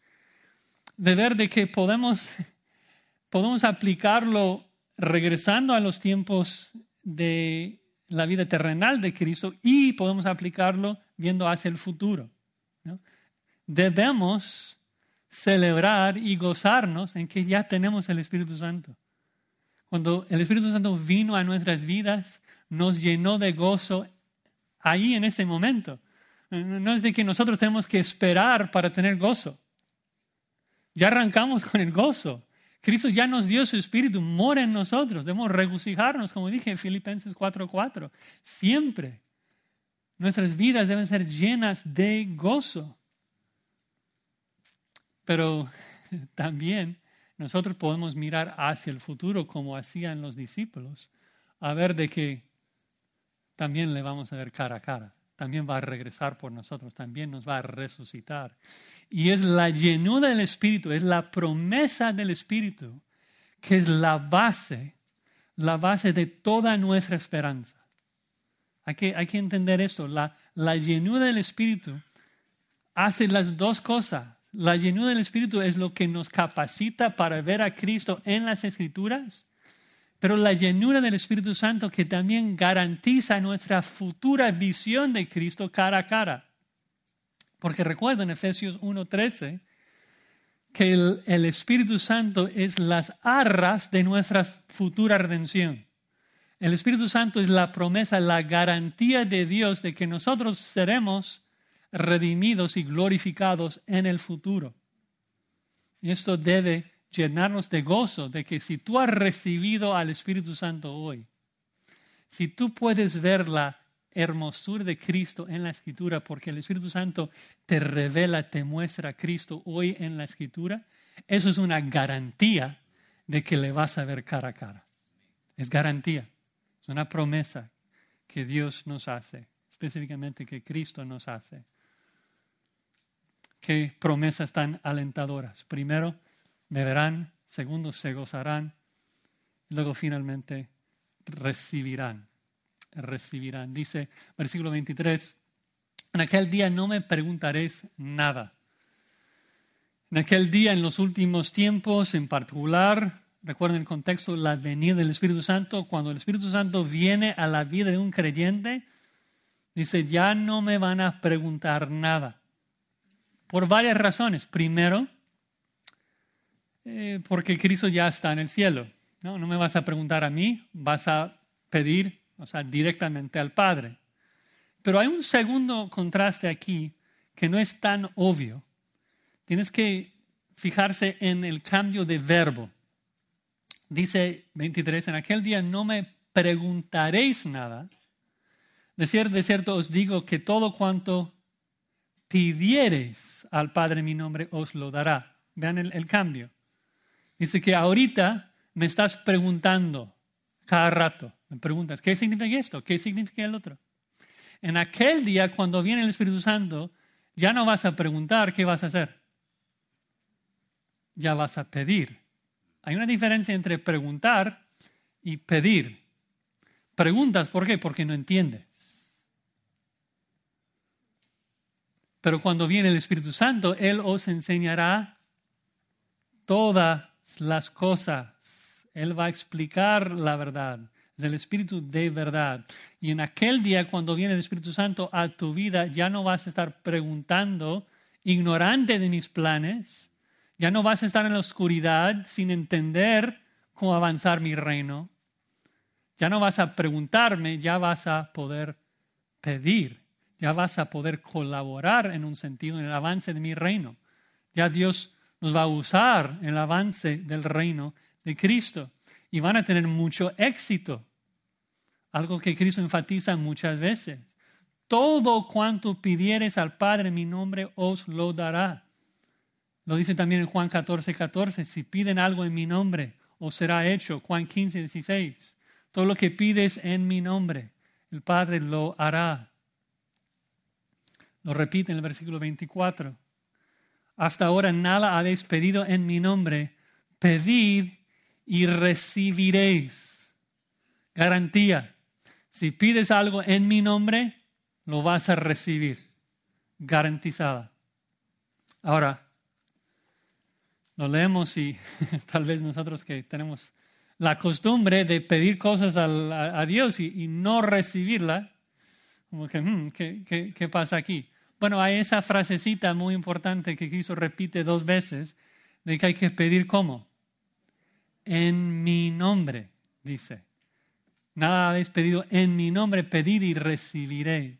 de ver de que podemos, podemos aplicarlo regresando a los tiempos de la vida terrenal de Cristo y podemos aplicarlo viendo hacia el futuro. Debemos celebrar y gozarnos en que ya tenemos el Espíritu Santo. Cuando el Espíritu Santo vino a nuestras vidas, nos llenó de gozo ahí en ese momento. No es de que nosotros tenemos que esperar para tener gozo. Ya arrancamos con el gozo. Cristo ya nos dio su espíritu, mora en nosotros. Debemos regocijarnos, como dije en Filipenses 4:4. Siempre. Nuestras vidas deben ser llenas de gozo. Pero también nosotros podemos mirar hacia el futuro como hacían los discípulos, a ver de que también le vamos a ver cara a cara, también va a regresar por nosotros, también nos va a resucitar. Y es la llenura del Espíritu, es la promesa del Espíritu, que es la base, la base de toda nuestra esperanza. Hay que, hay que entender esto, la, la llenura del Espíritu hace las dos cosas. La llenura del Espíritu es lo que nos capacita para ver a Cristo en las Escrituras pero la llenura del Espíritu Santo que también garantiza nuestra futura visión de Cristo cara a cara. Porque recuerden Efesios 1.13 que el, el, Espíritu Santo es las arras de nuestra futura redención. El Espíritu Santo es la promesa, la garantía de Dios de que nosotros seremos redimidos y glorificados en el futuro. Y esto debe llenarnos de gozo de que si tú has recibido al Espíritu Santo hoy, si tú puedes ver la hermosura de Cristo en la Escritura, porque el Espíritu Santo te revela, te muestra a Cristo hoy en la Escritura, eso es una garantía de que le vas a ver cara a cara. Es garantía, es una promesa que Dios nos hace, específicamente que Cristo nos hace. Qué promesas tan alentadoras. Primero, beberán, segundo, se gozarán, y luego finalmente recibirán, recibirán. Dice versículo 23, en aquel día no me preguntaréis nada. En aquel día, en los últimos tiempos en particular, recuerden el contexto, la venida del Espíritu Santo, cuando el Espíritu Santo viene a la vida de un creyente, dice, ya no me van a preguntar nada. Por varias razones. Primero, eh, porque Cristo ya está en el cielo. ¿no? no me vas a preguntar a mí, vas a pedir o sea, directamente al Padre. Pero hay un segundo contraste aquí que no es tan obvio. Tienes que fijarse en el cambio de verbo. Dice 23, en aquel día no me preguntaréis nada. De cierto, de cierto os digo que todo cuanto pidiereis al Padre en mi nombre os lo dará. Vean el cambio. Dice que ahorita me estás preguntando cada rato. Me preguntas, ¿qué significa esto? ¿Qué significa el otro? En aquel día, cuando viene el Espíritu Santo, ya no vas a preguntar qué vas a hacer. Ya vas a pedir. Hay una diferencia entre preguntar y pedir. Preguntas, ¿por qué? Porque no entiendes. Pero cuando viene el Espíritu Santo, Él os enseñará toda las cosas. Él va a explicar la verdad. Es el Espíritu de verdad. Y en aquel día, cuando viene el Espíritu Santo a tu vida, ya no vas a estar preguntando, ignorante de mis planes. Ya no vas a estar en la oscuridad sin entender cómo avanzar mi reino. Ya no vas a preguntarme, ya vas a poder pedir. Ya vas a poder colaborar en un sentido en el avance de mi reino. Ya Dios nos va a usar el avance del reino de Cristo y van a tener mucho éxito. Algo que Cristo enfatiza muchas veces. Todo cuanto pidieres al Padre en mi nombre os lo dará. Lo dice también en Juan 14, 14. Si piden algo en mi nombre, os será hecho. Juan 15, 16. Todo lo que pides en mi nombre, el Padre lo hará. Lo repite en el versículo 24. Hasta ahora nada habéis pedido en mi nombre. Pedid y recibiréis. Garantía. Si pides algo en mi nombre, lo vas a recibir. Garantizada. Ahora, lo leemos y tal vez nosotros que tenemos la costumbre de pedir cosas a, Dios y, no recibirla, como que, hmm, qué pasa aquí? Bueno, hay esa frasecita muy importante que Cristo repite dos veces, de que hay que pedir cómo. En mi nombre, dice. Nada habéis pedido en mi nombre, pedid y recibiré.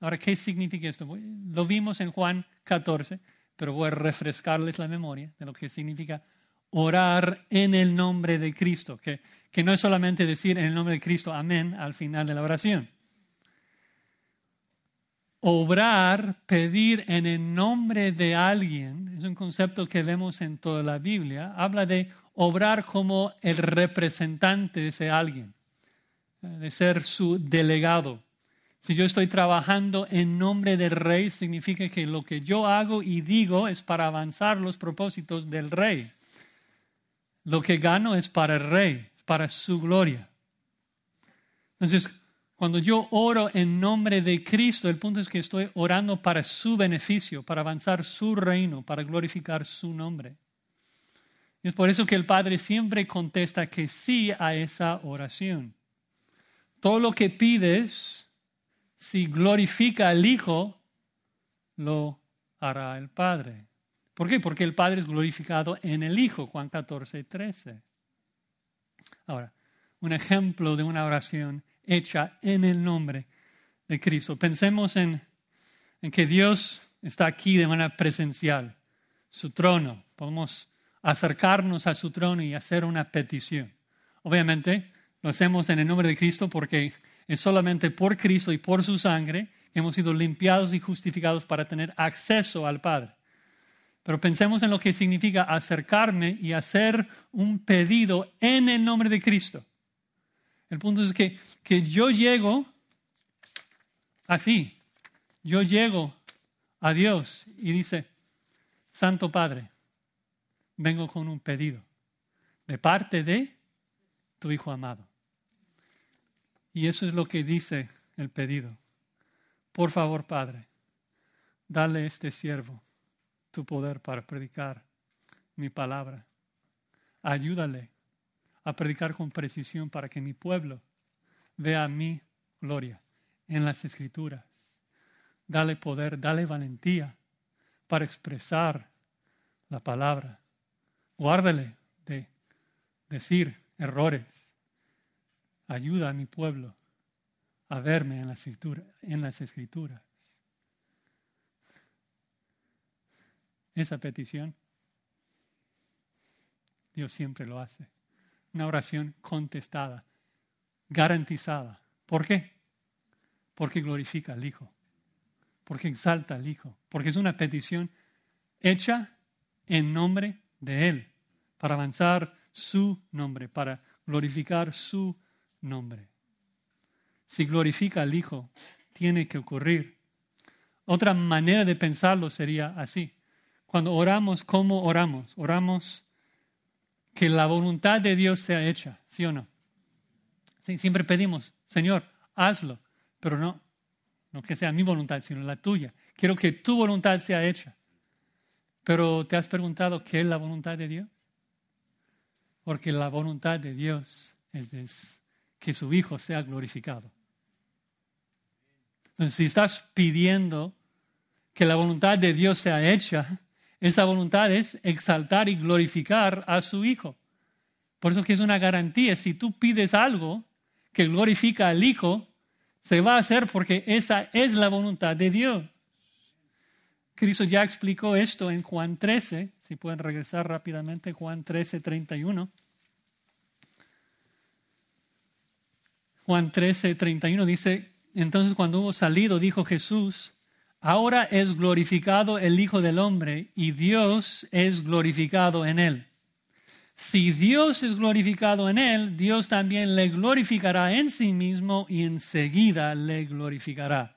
Ahora, ¿qué significa esto? Lo vimos en Juan 14, pero voy a refrescarles la memoria de lo que significa orar en el nombre de Cristo, que, que no es solamente decir en el nombre de Cristo, amén, al final de la oración. Obrar, pedir en el nombre de alguien, es un concepto que vemos en toda la Biblia, habla de obrar como el representante de ese alguien, de ser su delegado. Si yo estoy trabajando en nombre del rey, significa que lo que yo hago y digo es para avanzar los propósitos del rey. Lo que gano es para el rey, para su gloria. Entonces, cuando yo oro en nombre de Cristo, el punto es que estoy orando para su beneficio, para avanzar su reino, para glorificar su nombre. Y es por eso que el Padre siempre contesta que sí a esa oración. Todo lo que pides, si glorifica al Hijo, lo hará el Padre. ¿Por qué? Porque el Padre es glorificado en el Hijo, Juan 14, 13. Ahora, un ejemplo de una oración hecha en el nombre de Cristo. Pensemos en, en que Dios está aquí de manera presencial, su trono. Podemos acercarnos a su trono y hacer una petición. Obviamente, lo hacemos en el nombre de Cristo porque es solamente por Cristo y por su sangre que hemos sido limpiados y justificados para tener acceso al Padre. Pero pensemos en lo que significa acercarme y hacer un pedido en el nombre de Cristo. El punto es que, que yo llego así, yo llego a Dios y dice, Santo Padre, vengo con un pedido de parte de tu Hijo amado. Y eso es lo que dice el pedido. Por favor, Padre, dale a este siervo tu poder para predicar mi palabra. Ayúdale a predicar con precisión para que mi pueblo vea mi gloria en las escrituras. Dale poder, dale valentía para expresar la palabra. Guárdale de decir errores. Ayuda a mi pueblo a verme en, la escritura, en las escrituras. esa petición? Dios siempre lo hace. Una oración contestada, garantizada. ¿Por qué? Porque glorifica al Hijo, porque exalta al Hijo, porque es una petición hecha en nombre de Él, para avanzar su nombre, para glorificar su nombre. Si glorifica al Hijo, tiene que ocurrir. Otra manera de pensarlo sería así. Cuando oramos, ¿cómo oramos? Oramos que la voluntad de Dios sea hecha, ¿sí o no? siempre pedimos, Señor, hazlo, pero no, no que sea mi voluntad, sino la tuya. Quiero que tu voluntad sea hecha. Pero ¿te has preguntado qué es la voluntad de Dios? Porque la voluntad de Dios es que su Hijo sea glorificado. Entonces, si estás pidiendo que la voluntad de Dios sea hecha, esa voluntad es exaltar y glorificar a su Hijo. Por eso que es una garantía. Si tú pides algo que glorifica al Hijo, se va a hacer porque esa es la voluntad de Dios. Cristo ya explicó esto en Juan 13, si pueden regresar rápidamente, Juan 13, 31. Juan 13, 31 dice, entonces cuando hubo salido, dijo Jesús, Ahora es glorificado el Hijo del Hombre y Dios es glorificado en él. Si Dios es glorificado en él, Dios también le glorificará en sí mismo y enseguida le glorificará.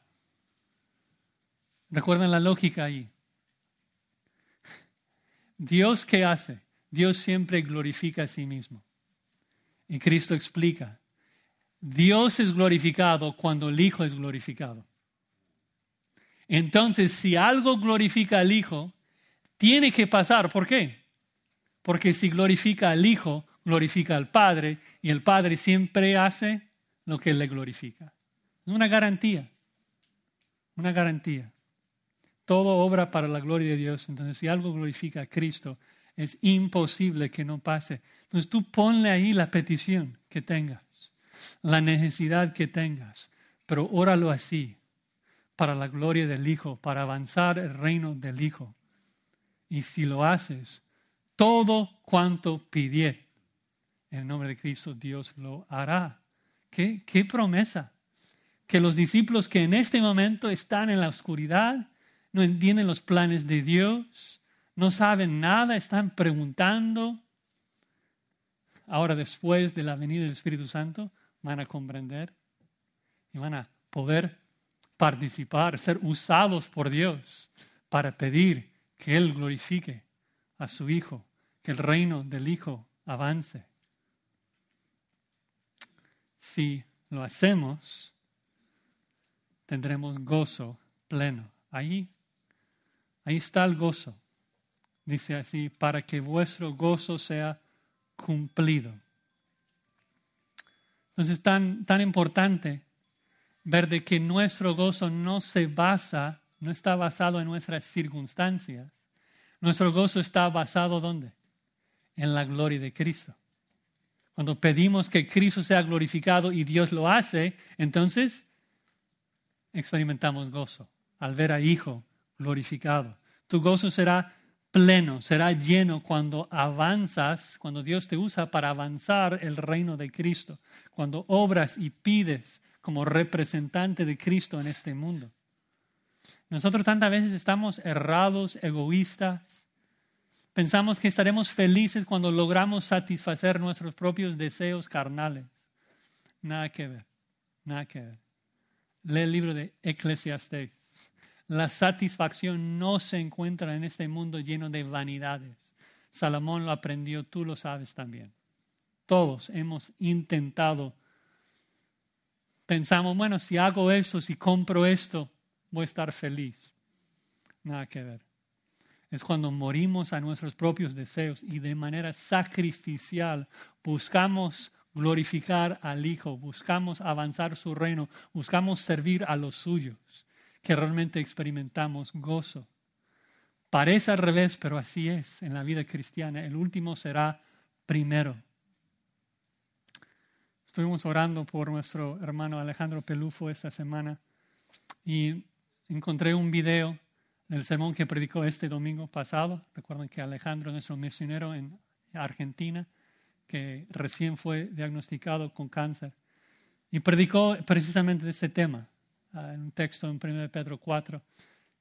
Recuerden la lógica ahí. Dios qué hace? Dios siempre glorifica a sí mismo. Y Cristo explica, Dios es glorificado cuando el Hijo es glorificado. Entonces, si algo glorifica al Hijo, tiene que pasar. ¿Por qué? Porque si glorifica al Hijo, glorifica al Padre y el Padre siempre hace lo que le glorifica. Es una garantía, una garantía. Todo obra para la gloria de Dios. Entonces, si algo glorifica a Cristo, es imposible que no pase. Entonces, tú ponle ahí la petición que tengas, la necesidad que tengas, pero óralo así para la gloria del Hijo, para avanzar el reino del Hijo. Y si lo haces, todo cuanto pidiere en el nombre de Cristo, Dios lo hará. ¿Qué, qué promesa? Que los discípulos que en este momento están en la oscuridad, no entienden los planes de Dios, no saben nada, están preguntando. Ahora, después de la venida del Espíritu Santo, van a comprender y van a poder participar, ser usados por Dios para pedir que Él glorifique a su Hijo, que el reino del Hijo avance. Si lo hacemos, tendremos gozo pleno. Ahí, ahí está el gozo. Dice así, para que vuestro gozo sea cumplido. Entonces, tan, tan importante ver de que nuestro gozo no se basa, no está basado en nuestras circunstancias. Nuestro gozo está basado ¿dónde? En la gloria de Cristo. Cuando pedimos que Cristo sea glorificado y Dios lo hace, entonces experimentamos gozo al ver a Hijo glorificado. Tu gozo será pleno, será lleno cuando avanzas, cuando Dios te usa para avanzar el reino de Cristo, cuando obras y pides como representante de Cristo en este mundo. Nosotros tantas veces estamos errados, egoístas. Pensamos que estaremos felices cuando logramos satisfacer nuestros propios deseos carnales. Nada que ver, nada que ver. Lee el libro de Eclesiastes. La satisfacción no se encuentra en este mundo lleno de vanidades. Salomón lo aprendió, tú lo sabes también. Todos hemos intentado. Pensamos, bueno, si hago esto, si compro esto, voy a estar feliz. Nada que ver. Es cuando morimos a nuestros propios deseos y de manera sacrificial buscamos glorificar al Hijo, buscamos avanzar su reino, buscamos servir a los suyos que realmente experimentamos gozo. Parece al revés, pero así es en la vida cristiana. El último será primero. Estuvimos orando por nuestro hermano Alejandro Pelufo esta semana y encontré un video del sermón que predicó este domingo pasado. Recuerden que Alejandro es nuestro misionero en Argentina, que recién fue diagnosticado con cáncer. Y predicó precisamente de este tema, en un texto en 1 Pedro 4,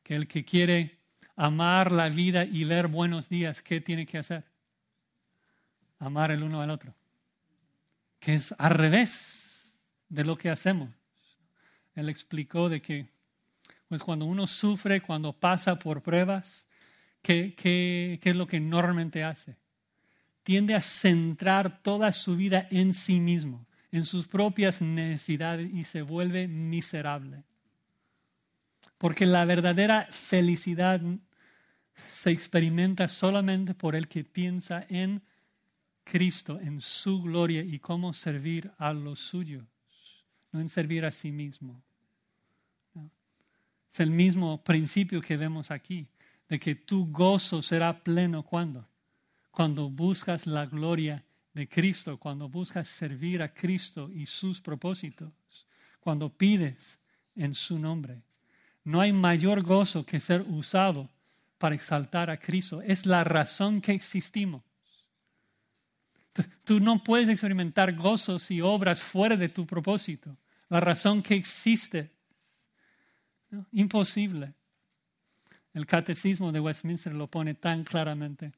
que el que quiere amar la vida y ver buenos días, ¿qué tiene que hacer? Amar el uno al otro. Que es al revés de lo que hacemos. Él explicó de que pues cuando uno sufre, cuando pasa por pruebas, ¿qué, qué, qué es lo que normalmente hace? Tiende a centrar toda su vida en sí mismo en sus propias necesidades y se vuelve miserable. Porque la verdadera felicidad se experimenta solamente por el que piensa en Cristo, en su gloria y cómo servir a los suyos, no en servir a sí mismo. Es el mismo principio que vemos aquí, de que tu gozo será pleno cuando, cuando buscas la gloria de Cristo, cuando buscas servir a Cristo y sus propósitos, cuando pides en su nombre. No hay mayor gozo que ser usado para exaltar a Cristo. Es la razón que existimos. Tú no puedes experimentar gozo si obras fuera de tu propósito. La razón que existe. Imposible. El catecismo de Westminster lo pone tan claramente.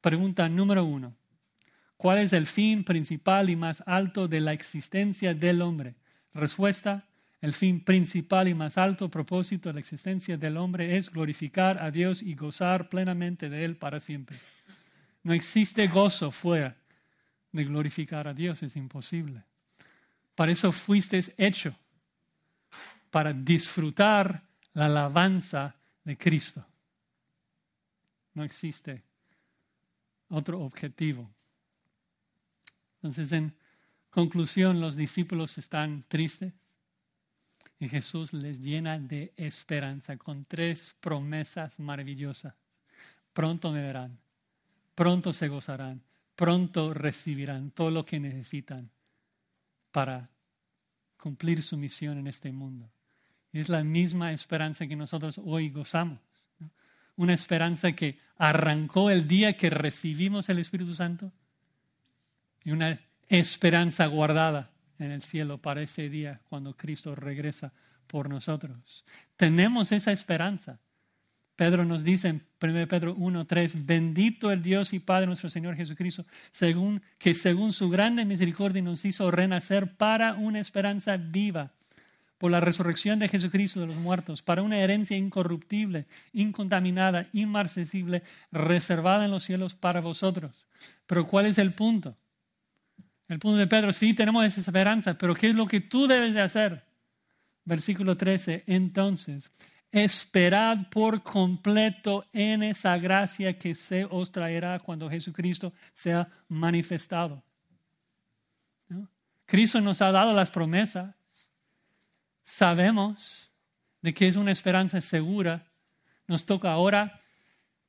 Pregunta número uno. ¿Cuál es el fin principal y más alto de la existencia del hombre? Respuesta, el fin principal y más alto propósito de la existencia del hombre es glorificar a Dios y gozar plenamente de Él para siempre. No existe gozo fuera de glorificar a Dios, es imposible. Para eso fuiste hecho, para disfrutar la alabanza de Cristo. No existe otro objetivo. Entonces, en conclusión, los discípulos están tristes y Jesús les llena de esperanza con tres promesas maravillosas. Pronto me verán, pronto se gozarán, pronto recibirán todo lo que necesitan para cumplir su misión en este mundo. Es la misma esperanza que nosotros hoy gozamos. Una esperanza que arrancó el día que recibimos el Espíritu Santo y una esperanza guardada en el cielo para ese día cuando Cristo regresa por nosotros. Tenemos esa esperanza. Pedro nos dice en 1 Pedro 1:3, bendito el Dios y Padre nuestro Señor Jesucristo, según que según su grande misericordia nos hizo renacer para una esperanza viva por la resurrección de Jesucristo de los muertos, para una herencia incorruptible, incontaminada, inmarcesible, reservada en los cielos para vosotros. Pero ¿cuál es el punto? El punto de Pedro, sí tenemos esa esperanza, pero ¿qué es lo que tú debes de hacer? Versículo 13, entonces, esperad por completo en esa gracia que se os traerá cuando Jesucristo sea manifestado. Cristo nos ha dado las promesas. Sabemos de que es una esperanza segura, nos toca ahora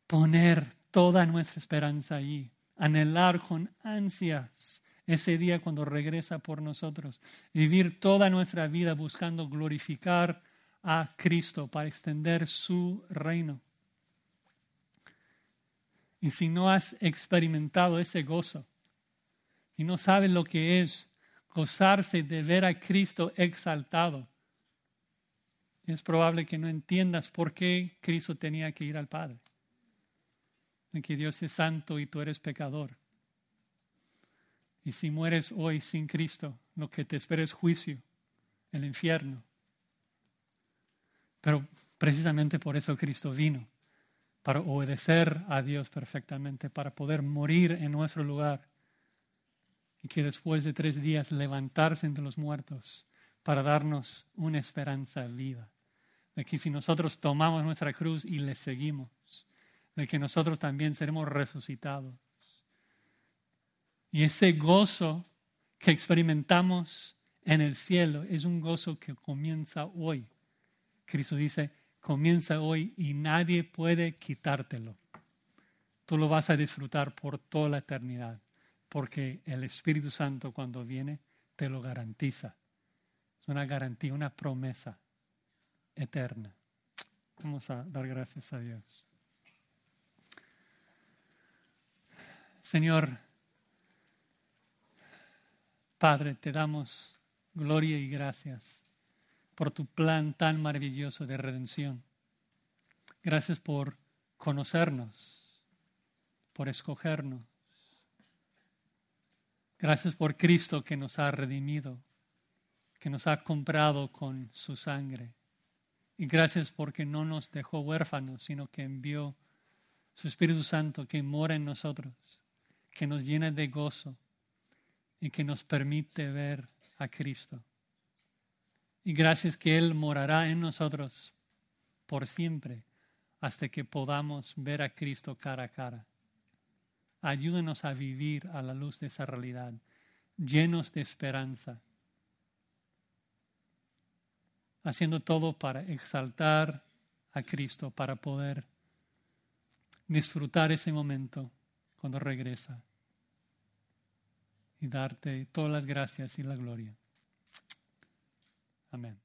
poner toda nuestra esperanza allí, anhelar con ansias ese día cuando regresa por nosotros, vivir toda nuestra vida buscando glorificar a Cristo para extender su reino. Y si no has experimentado ese gozo, y no sabes lo que es gozarse de ver a Cristo exaltado, es probable que no entiendas por qué Cristo tenía que ir al Padre. De que Dios es santo y tú eres pecador. Y si mueres hoy sin Cristo, lo que te espera es juicio, el infierno. Pero precisamente por eso Cristo vino, para obedecer a Dios perfectamente, para poder morir en nuestro lugar y que después de tres días levantarse entre los muertos para darnos una esperanza viva de que si nosotros tomamos nuestra cruz y le seguimos, de que nosotros también seremos resucitados. Y ese gozo que experimentamos en el cielo es un gozo que comienza hoy. Cristo dice, comienza hoy y nadie puede quitártelo. Tú lo vas a disfrutar por toda la eternidad, porque el Espíritu Santo cuando viene te lo garantiza. Es una garantía, una promesa eterna. Vamos a dar gracias a Dios. Señor, Padre, te damos gloria y gracias por tu plan tan maravilloso de redención. Gracias por conocernos, por escogernos. Gracias por Cristo que nos ha redimido, que nos ha comprado con su sangre. Y gracias porque no nos dejó huérfanos, sino que envió su Espíritu Santo que mora en nosotros, que nos llena de gozo y que nos permite ver a Cristo. Y gracias que Él morará en nosotros por siempre hasta que podamos ver a Cristo cara a cara. Ayúdenos a vivir a la luz de esa realidad, llenos de esperanza haciendo todo para exaltar a Cristo, para poder disfrutar ese momento cuando regresa y darte todas las gracias y la gloria. Amén.